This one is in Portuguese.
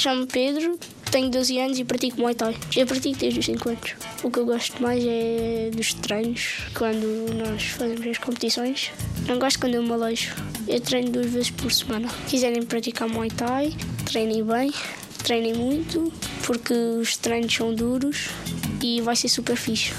Chamo-me Pedro, tenho 12 anos e pratico Muay Thai. Eu pratico desde os 5 anos. O que eu gosto mais é dos treinos, quando nós fazemos as competições. Não gosto quando eu me alejo. Eu treino duas vezes por semana. Se quiserem praticar Muay Thai, treinem bem, treinem muito, porque os treinos são duros e vai ser super fixe.